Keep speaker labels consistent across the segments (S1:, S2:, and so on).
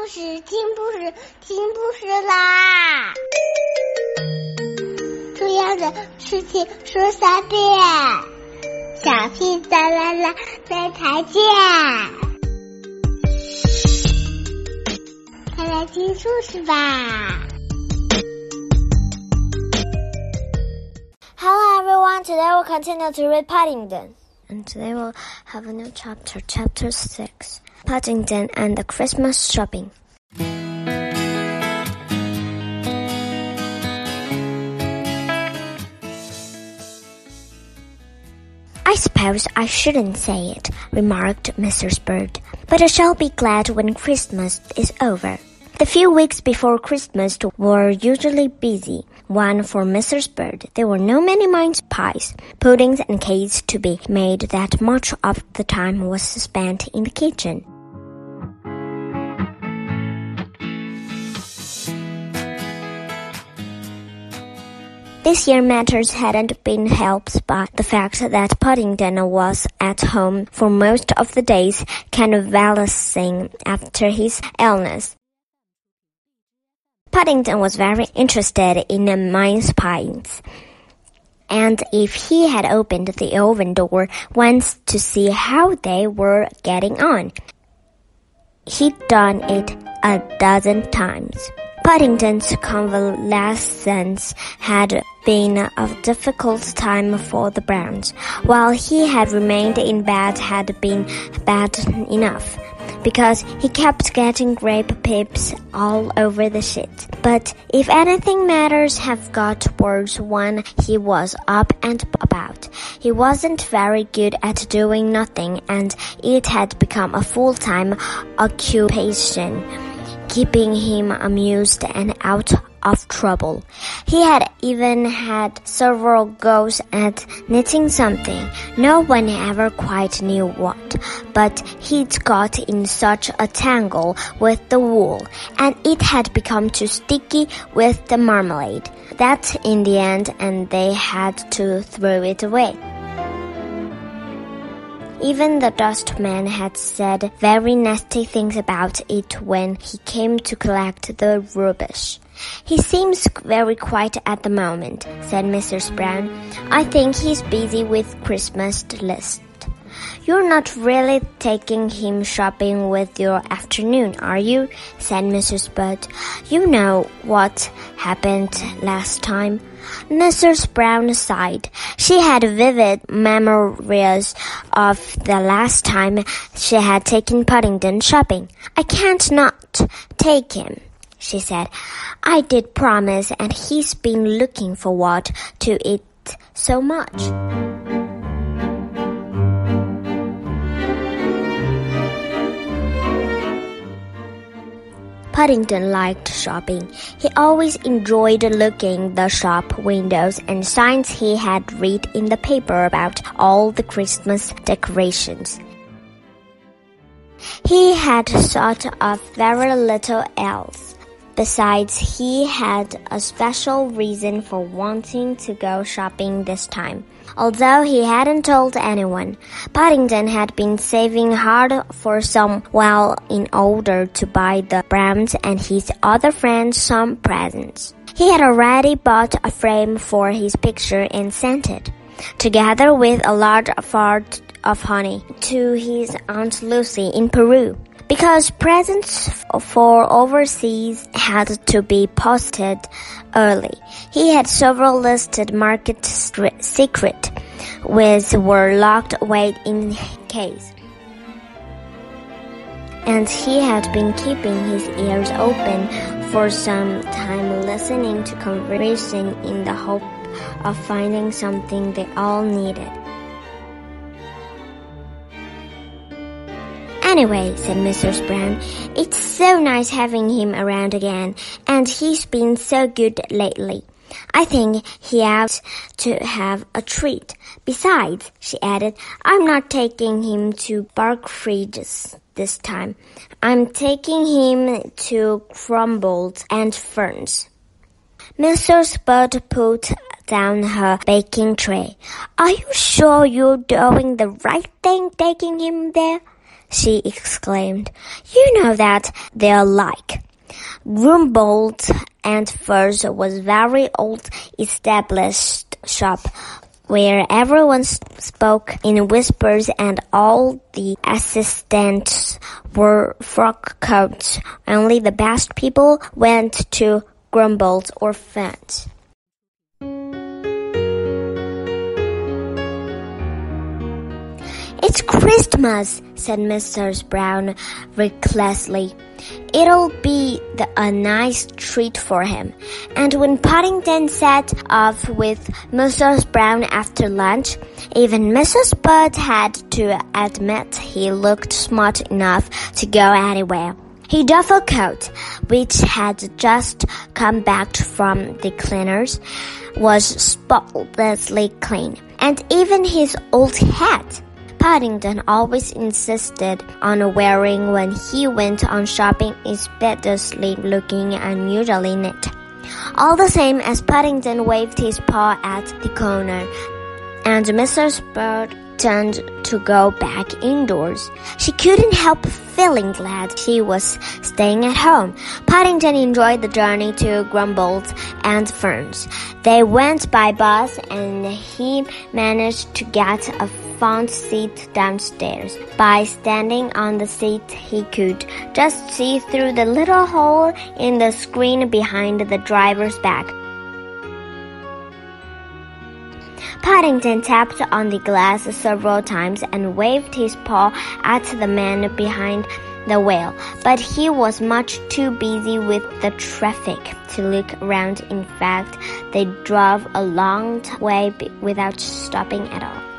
S1: 故事，听故事，听故事啦！重要的事情说三遍，小屁哒啦啦，明天见！快来听故事吧
S2: ！Hello everyone, today we'll continue to read Paddington. And today we'll have a new chapter, chapter 6. Paddington and the Christmas shopping. I suppose I shouldn't say it, remarked Mrs. Bird, but I shall be glad when Christmas is over. The few weeks before Christmas were usually busy. One for Mrs. Bird. There were no many mince pies, puddings, and cakes to be made that much of the time was spent in the kitchen. This year matters hadn't been helped by the fact that Paddington was at home for most of the days convalescing after his illness. Paddington was very interested in the mince pies. And if he had opened the oven door once to see how they were getting on, he'd done it a dozen times. Paddington's convalescence had been a difficult time for the Browns. While he had remained in bed had been bad enough because he kept getting grape pips all over the sheet. But if anything matters have got worse when he was up and about. He wasn't very good at doing nothing and it had become a full-time occupation keeping him amused and out of trouble. He had even had several goes at knitting something. No one ever quite knew what, but he'd got in such a tangle with the wool, and it had become too sticky with the marmalade, that in the end, and they had to throw it away. Even the dustman had said very nasty things about it when he came to collect the rubbish. He seems very quiet at the moment, said Mrs. Brown. I think he's busy with Christmas list. You're not really taking him shopping with your afternoon, are you? said Mrs. Bird. You know what happened last time. Mrs. Brown sighed. She had vivid memories of the last time she had taken Paddington shopping. I can't not take him, she said. I did promise, and he's been looking forward to it so much. Paddington liked shopping. He always enjoyed looking the shop windows and signs he had read in the paper about all the Christmas decorations. He had thought of very little else. Besides, he had a special reason for wanting to go shopping this time. Although he hadn't told anyone, Paddington had been saving hard for some while in order to buy the Browns and his other friends some presents. He had already bought a frame for his picture and sent it, together with a large fart of honey, to his Aunt Lucy in Peru because presents for overseas had to be posted early. He had several listed market secret, which were locked away in case. And he had been keeping his ears open for some time listening to conversation in the hope of finding something they all needed. Anyway, said Mrs. Brown, it's so nice having him around again, and he's been so good lately. I think he ought to have a treat. Besides, she added, I'm not taking him to Barkridge's this time. I'm taking him to Crumbles and Ferns. Mrs. Bird put down her baking tray. Are you sure you're doing the right thing taking him there? She exclaimed. You know that they're like. Grumbold and Ferns was very old established shop where everyone spoke in whispers and all the assistants wore frock coats. Only the best people went to Grumbold or Ferns. It's Christmas, said Mrs. Brown recklessly. It'll be the, a nice treat for him. And when Paddington set off with Mrs. Brown after lunch, even Mrs. Bird had to admit he looked smart enough to go anywhere. His duffel coat, which had just come back from the cleaners, was spotlessly clean, and even his old hat Paddington always insisted on wearing when he went on shopping especially looking unusually neat. All the same as Paddington waved his paw at the corner, and Mrs. Bird turned to go back indoors. She couldn't help feeling glad she was staying at home. Paddington enjoyed the journey to Grumbold and Fern's. They went by bus and he managed to get a front seat downstairs. By standing on the seat, he could just see through the little hole in the screen behind the driver's back. Paddington tapped on the glass several times and waved his paw at the man behind the wheel, but he was much too busy with the traffic to look around. In fact, they drove a long way without stopping at all.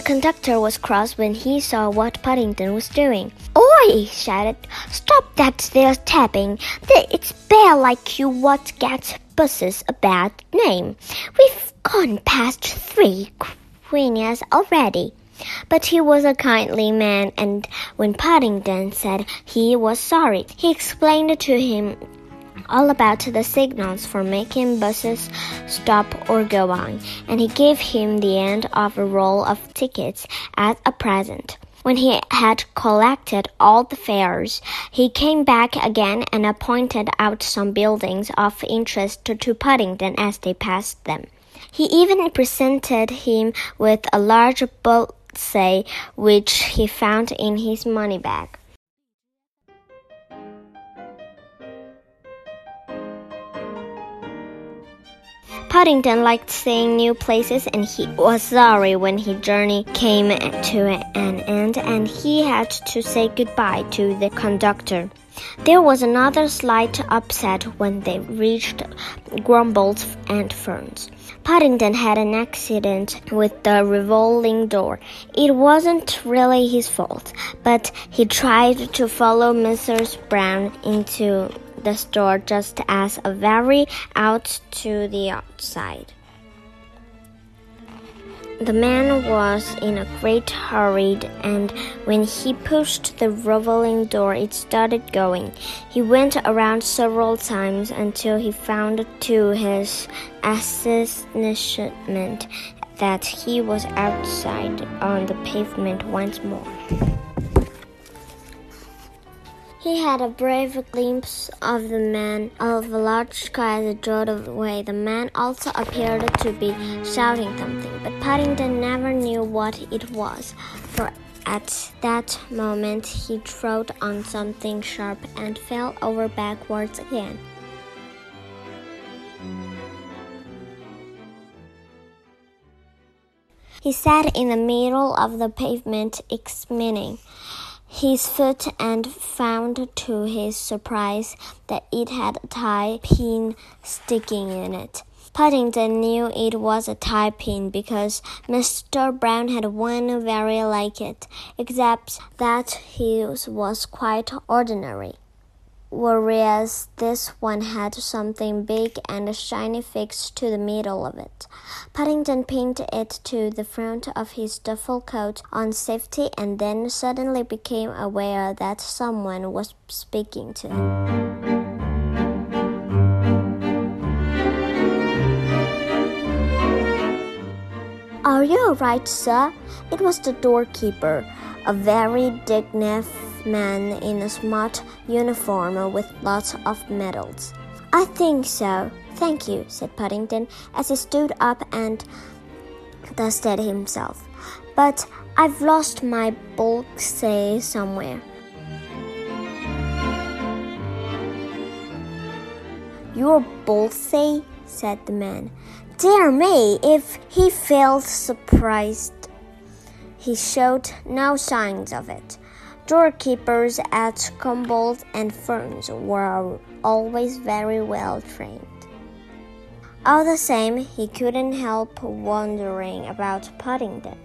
S2: The conductor was cross when he saw what Paddington was doing. Oi! he shouted. Stop that there tapping. It's bad like you what gets buses a bad name. We've gone past three queenies already. But he was a kindly man, and when Paddington said he was sorry, he explained to him all about the signals for making buses stop or go on, and he gave him the end of a roll of tickets as a present. When he had collected all the fares, he came back again and pointed out some buildings of interest to Paddington as they passed them. He even presented him with a large bullseye which he found in his money bag. Paddington liked seeing new places and he was sorry when his journey came to an end and he had to say goodbye to the conductor. There was another slight upset when they reached Grumbold and Fern's. Paddington had an accident with the revolving door. It wasn't really his fault, but he tried to follow Mrs. Brown into the store just as a very out to the outside. The man was in a great hurry, and when he pushed the revolving door, it started going. He went around several times until he found to his astonishment that he was outside on the pavement once more. He had a brave glimpse of the man of a large as it drove away. The man also appeared to be shouting something, but Paddington never knew what it was, for at that moment he trod on something sharp and fell over backwards again. He sat in the middle of the pavement, examining his foot and found to his surprise that it had a tie pin sticking in it. Paddington knew it was a tie pin because Mr. Brown had one very like it, except that his was quite ordinary whereas this one had something big and a shiny fixed to the middle of it. Paddington pinned it to the front of his duffel coat on safety and then suddenly became aware that someone was speaking to him. Are you all right, sir? It was the doorkeeper, a very dignified man in a smart uniform with lots of medals. I think so. Thank you, said Paddington as he stood up and dusted himself. But I've lost my say somewhere. Your say? said the man. Dear me, if he felt surprised. He showed no signs of it. Doorkeepers at Cumberland and Ferns were always very well trained. All the same, he couldn't help wondering about Paddington.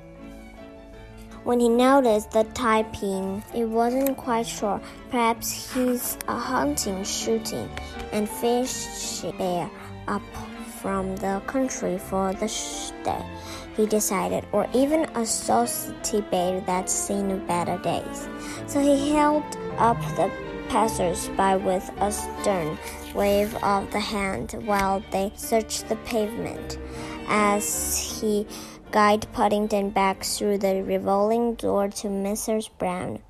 S2: When he noticed the tie pin, he wasn't quite sure. Perhaps he's a hunting, shooting, and fishing bear up from the country for the day, he decided, or even a society bear that's seen better days. So he held up the passers-by with a stern wave of the hand while they searched the pavement. As he guided Paddington back through the revolving door to Mrs. Brown,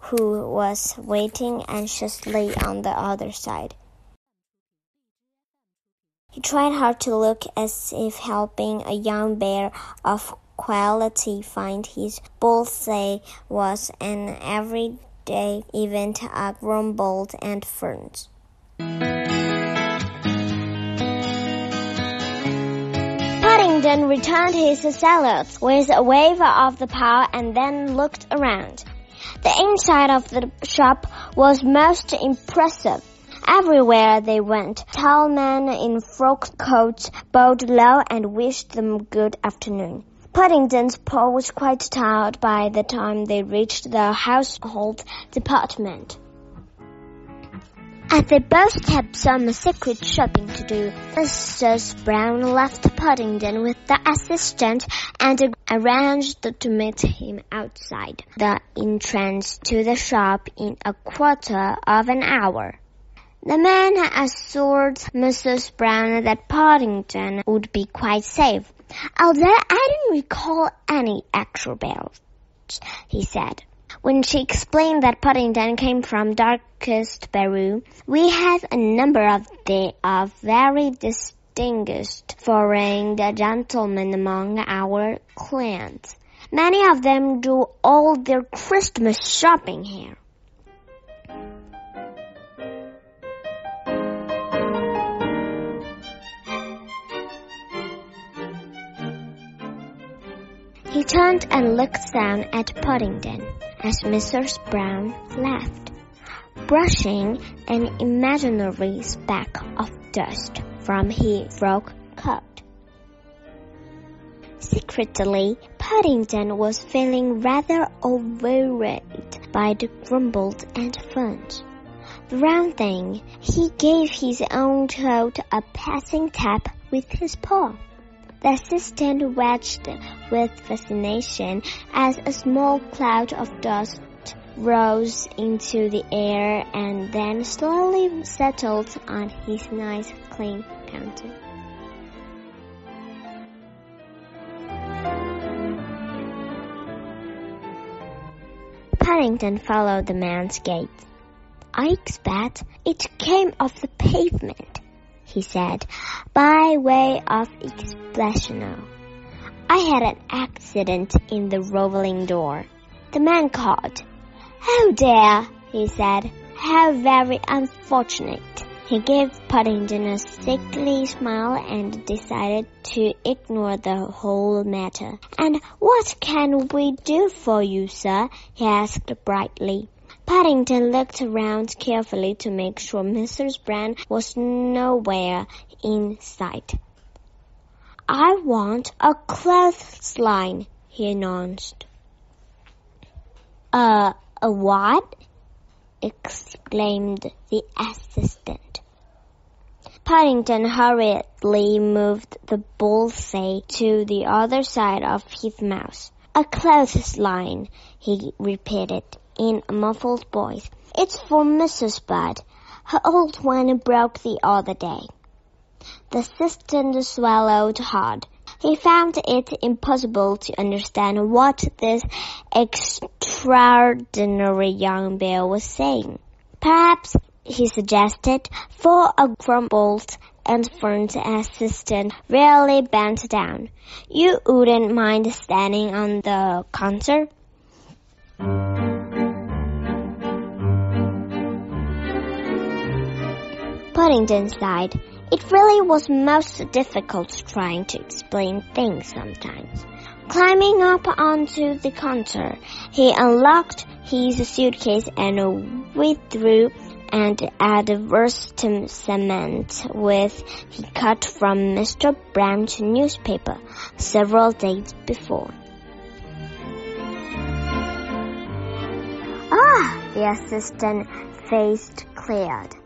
S2: who was waiting anxiously on the other side. He tried hard to look as if helping a young bear of quality find his bullseye was an everyday event at Cumberland and Ferns. Paddington returned his salute with a wave of the paw and then looked around. The inside of the shop was most impressive. Everywhere they went, tall men in frock coats bowed low and wished them good afternoon. Paddington's paw was quite tired by the time they reached the household department. As they both had some secret shopping to do, Mrs. Brown left Paddington with the assistant and arranged to meet him outside the entrance to the shop in a quarter of an hour. The man had assured Mrs. Brown that Paddington would be quite safe, although I didn't recall any actual bells, he said. When she explained that Paddington came from darkest Peru, we have a number of the of very distinguished foreign gentlemen among our clients. Many of them do all their Christmas shopping here. Turned and looked down at Paddington as Mrs. Brown left, brushing an imaginary speck of dust from his frock coat. Secretly, Paddington was feeling rather overwhelmed by the Cumberland and Ferns. The round thing, he gave his own coat a passing tap with his paw. The assistant watched with fascination as a small cloud of dust rose into the air and then slowly settled on his nice clean counter. Paddington followed the man's gaze. I expect it came off the pavement he said, by way of explanation. I had an accident in the revolving door. The man called. Oh dear, he said. How very unfortunate. He gave Paddington a sickly smile and decided to ignore the whole matter. And what can we do for you, sir? he asked brightly. Paddington looked around carefully to make sure Mrs. Brown was nowhere in sight. I want a clothesline, he announced. Uh, a what? exclaimed the assistant. Paddington hurriedly moved the bullseye to the other side of his mouth. A clothesline, he repeated in a muffled voice. It's for Mrs. Bird. Her old one broke the other day. The assistant swallowed hard. He found it impossible to understand what this extraordinary young bear was saying. Perhaps, he suggested, for a grumbled and front assistant really bent down. You wouldn't mind standing on the counter? Paddington sighed. It really was most difficult trying to explain things sometimes. Climbing up onto the counter, he unlocked his suitcase and withdrew and advertisement with he cut from Mr. Brown's newspaper several days before. Ah, the assistant faced cleared.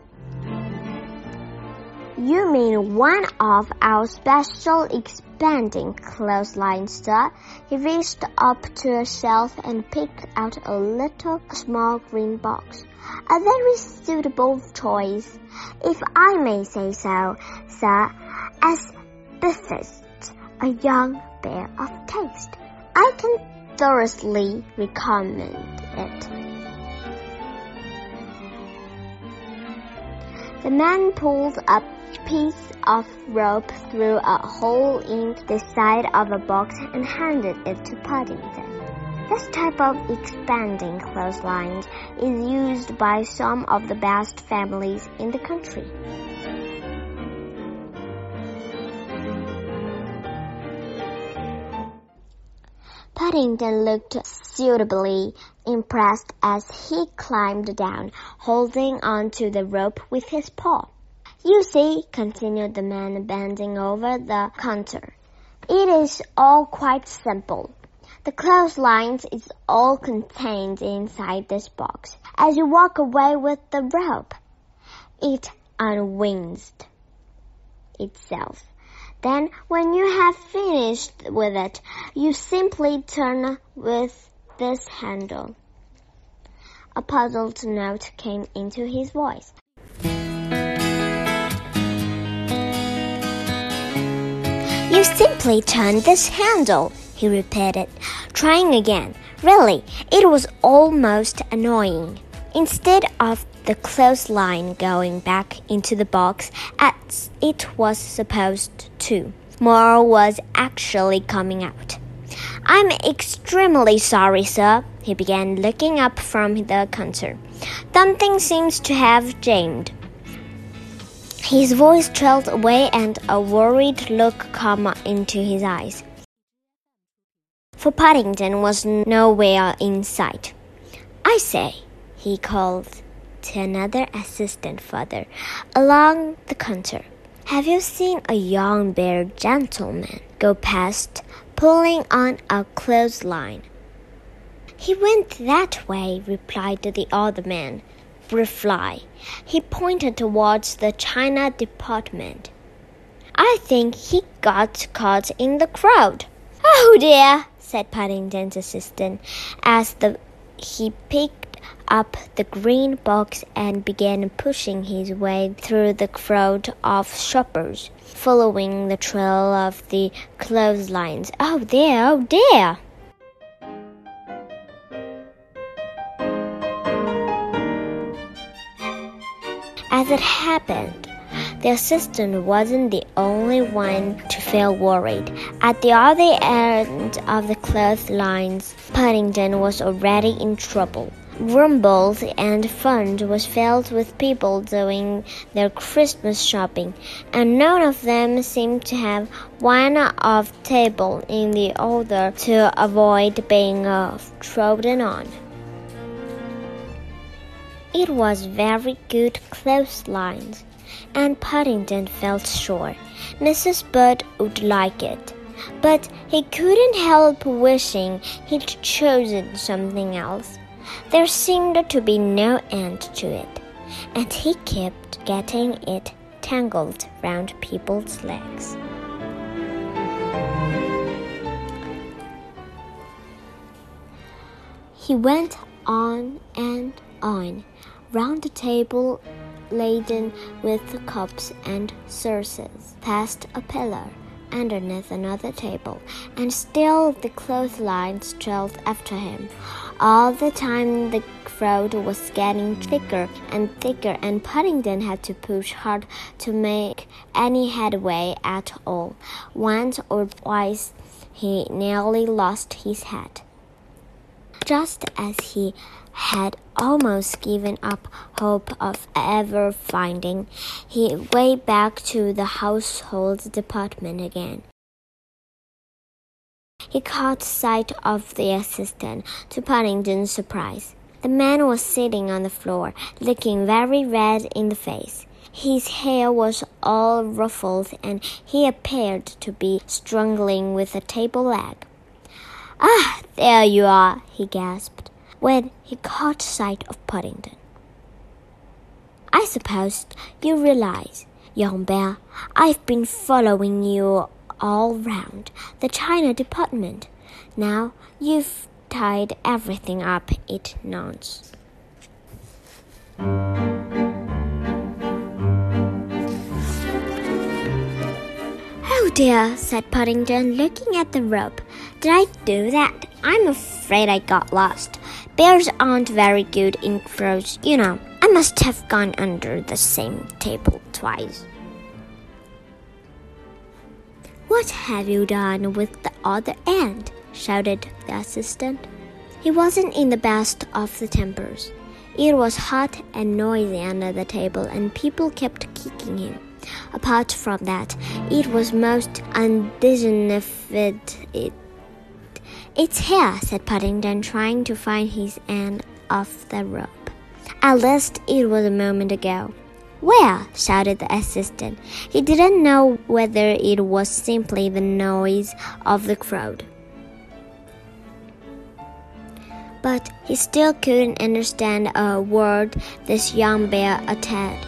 S2: You mean one of our special expanding clotheslines, sir? He reached up to a shelf and picked out a little small green box. A very suitable choice, if I may say so, sir, as befits a young bear of taste. I can thoroughly recommend it. The man pulled up piece of rope through a hole in the side of a box and handed it to Paddington. This type of expanding clothesline is used by some of the best families in the country. Paddington looked suitably impressed as he climbed down, holding on to the rope with his paw. You see, continued the man bending over the counter, it is all quite simple. The clothesline is all contained inside this box. As you walk away with the rope, it unwinds itself. Then, when you have finished with it, you simply turn with this handle. A puzzled note came into his voice. You simply turn this handle, he repeated, trying again. Really, it was almost annoying. Instead of the clothesline going back into the box as it was supposed to, more was actually coming out. I'm extremely sorry, sir, he began, looking up from the counter. Something seems to have jammed. His voice trailed away and a worried look came into his eyes. For Paddington was nowhere in sight. I say, he called to another assistant further along the counter. Have you seen a young bear gentleman go past pulling on a clothesline? He went that way, replied the other man reply. He pointed towards the China department. I think he got caught in the crowd. Oh dear, said Paddington's assistant as the, he picked up the green box and began pushing his way through the crowd of shoppers, following the trail of the clotheslines. Oh dear, oh dear! As it happened, the assistant wasn't the only one to feel worried. At the other end of the clotheslines, Paddington was already in trouble. Rumbles and Ferns was filled with people doing their Christmas shopping, and none of them seemed to have one off table in the order to avoid being uh, trodden on. It was very good clotheslines, and Paddington felt sure Mrs. Bird would like it. But he couldn't help wishing he'd chosen something else. There seemed to be no end to it, and he kept getting it tangled round people's legs. He went on and on round the table laden with cups and saucers, past a pillar underneath another table, and still the clotheslines trailed after him. All the time the crowd was getting thicker and thicker, and Paddington had to push hard to make any headway at all. Once or twice he nearly lost his head. Just as he had almost given up hope of ever finding, he went back to the household department again. He caught sight of the assistant, to Paddington's surprise. The man was sitting on the floor, looking very red in the face. His hair was all ruffled, and he appeared to be struggling with a table leg. Ah, there you are, he gasped, when he caught sight of Paddington. I suppose you realize, young bear, I've been following you all round the China department. Now you've tied everything up, it nods. Oh dear, said Paddington, looking at the rope. Did I do that? I'm afraid I got lost. Bears aren't very good in crows, you know. I must have gone under the same table twice. What have you done with the other end? shouted the assistant. He wasn't in the best of the tempers. It was hot and noisy under the table, and people kept kicking him. Apart from that, it was most undignified. It, it's here, said Paddington, trying to find his end of the rope. At least it was a moment ago. Where? shouted the assistant. He didn't know whether it was simply the noise of the crowd. But he still couldn't understand a word this young bear uttered.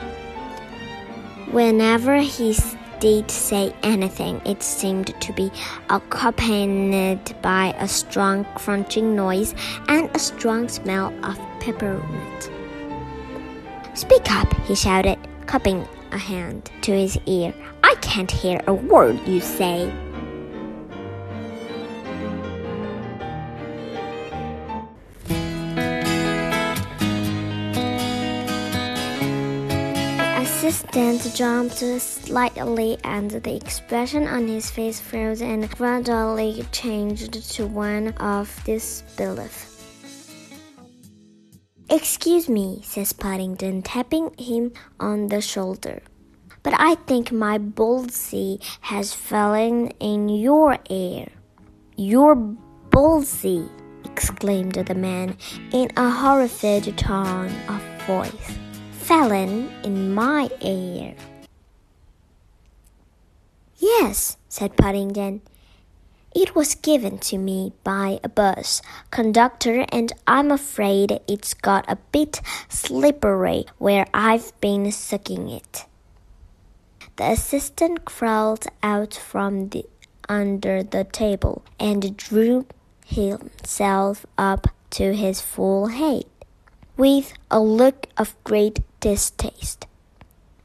S2: Whenever he did say anything, it seemed to be accompanied by a strong crunching noise and a strong smell of peppermint. Speak up, he shouted, cupping a hand to his ear. I can't hear a word you say. Assistant jumped slightly and the expression on his face froze and gradually changed to one of disbelief. Excuse me, says Paddington, tapping him on the shoulder. But I think my bullseye has fallen in your ear. Your bullseye, exclaimed the man in a horrified tone of voice fallen in my ear. Yes, said Paddington. It was given to me by a bus conductor, and I'm afraid it's got a bit slippery where I've been sucking it. The assistant crawled out from the, under the table and drew himself up to his full height with a look of great distaste.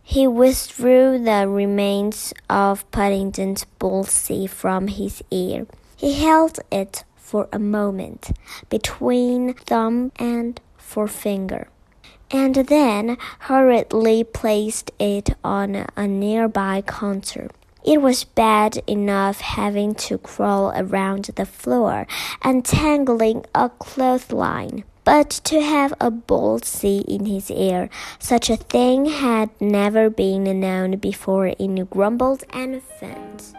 S2: He withdrew the remains of Paddington's bullseye from his ear. He held it for a moment between thumb and forefinger, and then hurriedly placed it on a nearby counter. It was bad enough having to crawl around the floor and tangling a clothesline. But to have a bullseye in his ear, such a thing had never been known before in Grumbles and Ferns.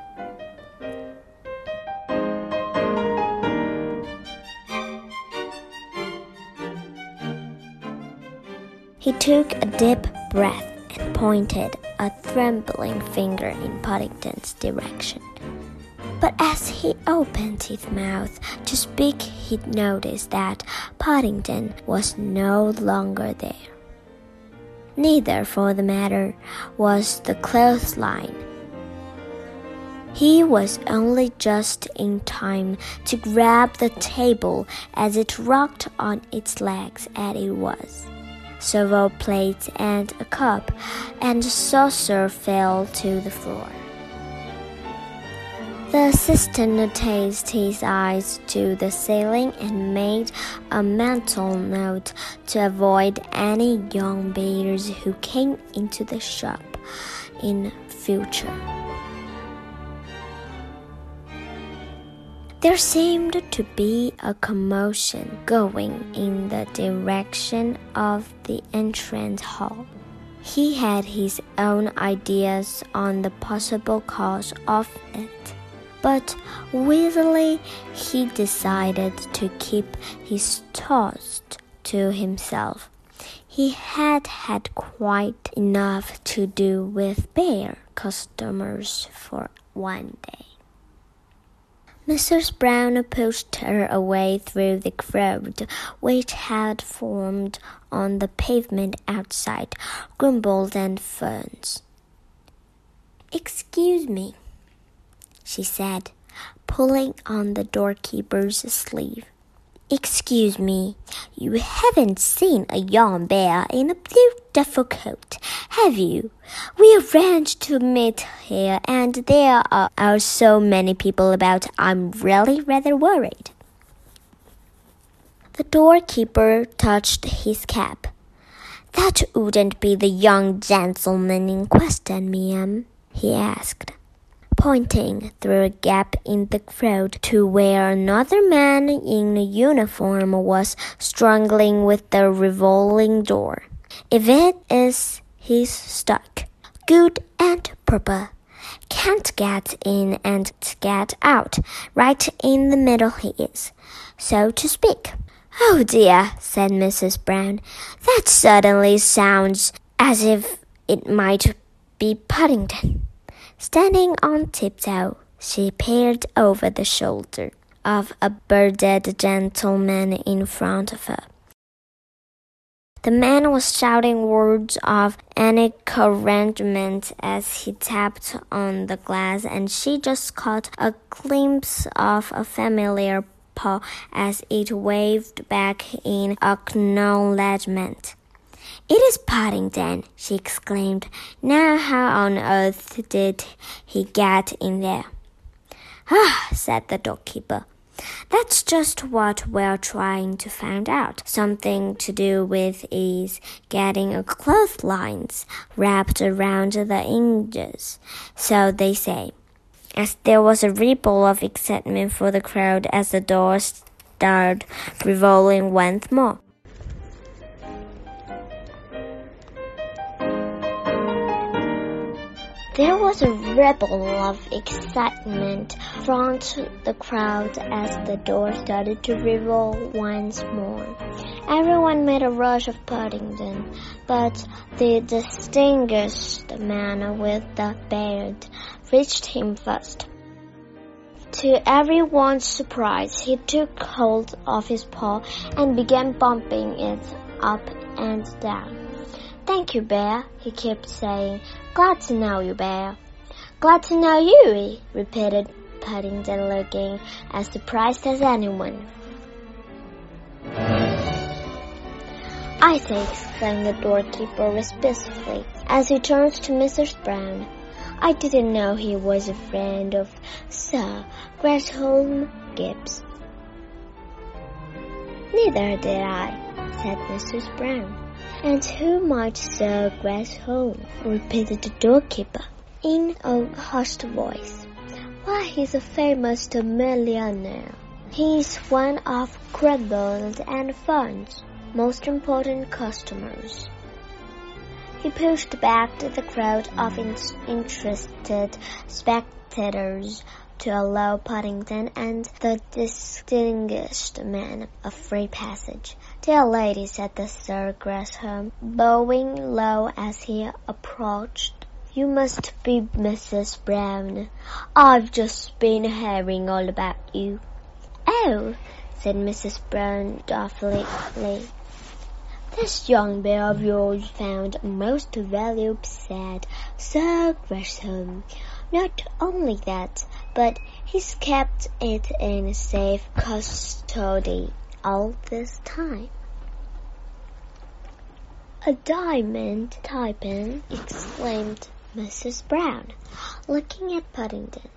S2: He took a deep breath and pointed a trembling finger in Paddington's direction. But as he opened his mouth to speak, he noticed that Paddington was no longer there. Neither, for the matter, was the clothesline. He was only just in time to grab the table as it rocked on its legs as it was. Several plates and a cup and saucer fell to the floor. The assistant raised his eyes to the ceiling and made a mental note to avoid any young bears who came into the shop in future. There seemed to be a commotion going in the direction of the entrance hall. He had his own ideas on the possible cause of it, but wisely he decided to keep his thoughts to himself. He had had quite enough to do with bear customers for one day. Mrs. Brown pushed her away through the crowd which had formed on the pavement outside, grumbled and ferns. Excuse me, she said, pulling on the doorkeeper's sleeve. Excuse me, you haven't seen a young bear in a blue beautiful coat, have you? We arranged to meet here, and there are, are so many people about, I'm really rather worried. The doorkeeper touched his cap. That wouldn't be the young gentleman in question, ma'am, he asked pointing through a gap in the crowd to where another man in uniform was struggling with the revolving door. If it is, he's stuck. Good and proper. Can't get in and get out. Right in the middle he is, so to speak. Oh dear, said Mrs. Brown. That certainly sounds as if it might be Paddington. Standing on tiptoe, she peered over the shoulder of a bearded gentleman in front of her. The man was shouting words of encouragement as he tapped on the glass, and she just caught a glimpse of a familiar paw as it waved back in acknowledgement. It is Paddington, she exclaimed. Now how on earth did he get in there? Ah, said the doorkeeper. That's just what we're trying to find out. Something to do with is getting a clotheslines wrapped around the hinges, so they say. As there was a ripple of excitement for the crowd as the door started revolving once more. There was a ripple of excitement from the crowd as the door started to revolve once more. Everyone made a rush of Paddington, but the distinguished man with the beard reached him first. To everyone's surprise, he took hold of his paw and began bumping it up and down. Thank you, Bear, he kept saying. Glad to know you, Bear. Glad to know you, eh? repeated Paddington, looking as surprised as anyone. I say, exclaimed the doorkeeper respectfully, as he turned to Mrs. Brown. I didn't know he was a friend of Sir Gresham Gibbs. Neither did I, said Mrs. Brown. And who might Sir Gresham? repeated the doorkeeper in a hushed voice. Why, he's a famous millionaire. He's one of Cribble and Fern's most important customers. He pushed back the crowd of interested spectators to allow Paddington and the distinguished man a free passage. Dear lady, said the Sir Gresham, bowing low as he approached. You must be Mrs. Brown. I've just been hearing all about you. Oh, said Mrs. Brown doubtfully. This young bear of yours found most valuable, said Sir Gresham. Not only that, but he's kept it in safe custody all this time. A diamond typing, exclaimed Mrs. Brown, looking at Paddington.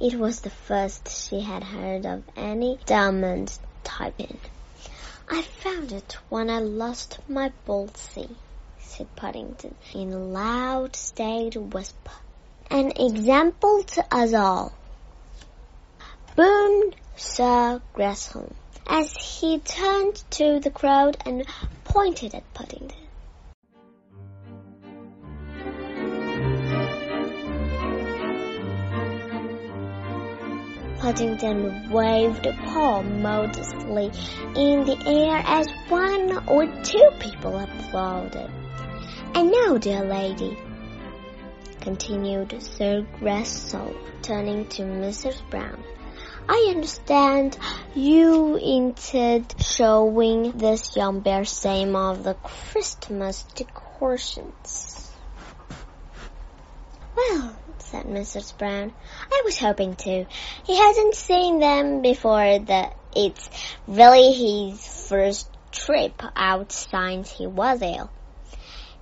S2: It was the first she had heard of any diamond typing. I found it when I lost my Boltzy, said Paddington in a loud staid whisper. An example to us all. boomed Sir Gresham as he turned to the crowd and pointed at Paddington. Paddington waved a paw modestly in the air as one or two people applauded. And now, dear lady, continued Sir Gresham, turning to Mrs. Brown, I understand you intend showing this young bear some of the Christmas decorations. Well, said Mrs. Brown. I was hoping to. He hasn't seen them before the it's really his first trip out since he was ill.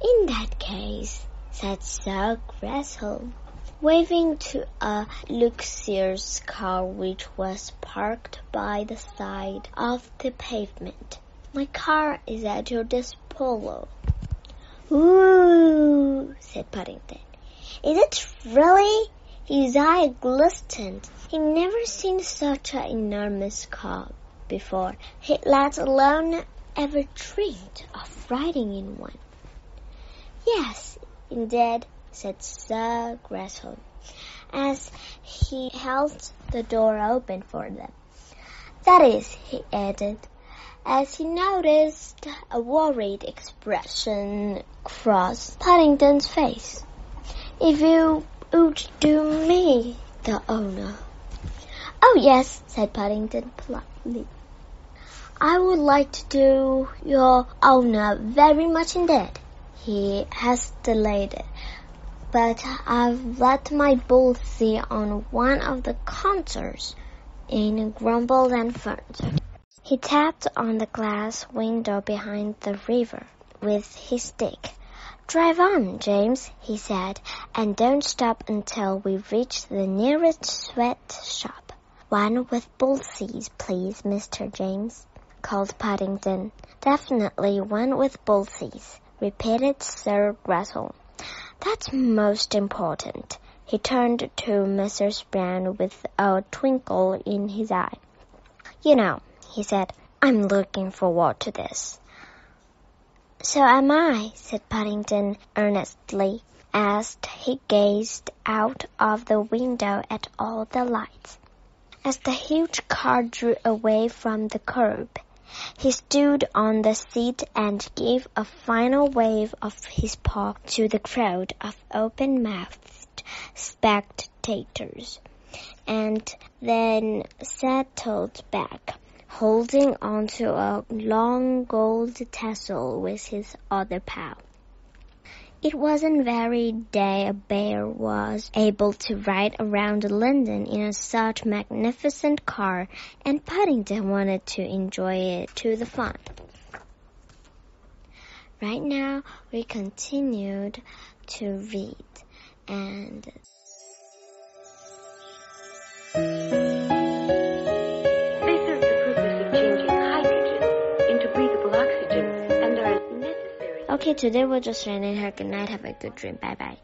S2: In that case, said Sir Gresham, waving to a luxurious car which was parked by the side of the pavement. My car is at your disposal. Ooh, said Paddington. Is it really? His eye glistened. He'd never seen such an enormous car before, he let alone ever dreamed of riding in one. Yes, indeed, said Sir Gresham, as he held the door open for them. That is, he added, as he noticed a worried expression cross Paddington's face if you would do me the honor. Oh, yes, said Paddington politely. I would like to do your honor very much indeed. He hesitated, but I've let my bull see on one of the concerts in Crumbold and Furniture. He tapped on the glass window behind the river with his stick. Drive on, James, he said, and don't stop until we reach the nearest sweat shop. One with bull's-eyes, please, Mr. James, called Paddington. Definitely one with bull's-eyes, repeated Sir Gresham. That's most important. He turned to Mrs. Brown with a twinkle in his eye. You know, he said, I'm looking forward to this. So am I, said Paddington earnestly, as he gazed out of the window at all the lights. As the huge car drew away from the curb, he stood on the seat and gave a final wave of his paw to the crowd of open-mouthed spectators, and then settled back holding onto a long gold tassel with his other paw. It wasn't very day a bear was able to ride around London in a such magnificent car, and Paddington wanted to enjoy it to the fun. Right now, we continued to read and Okay, today we're just learning her good night. Have a good dream. Bye bye.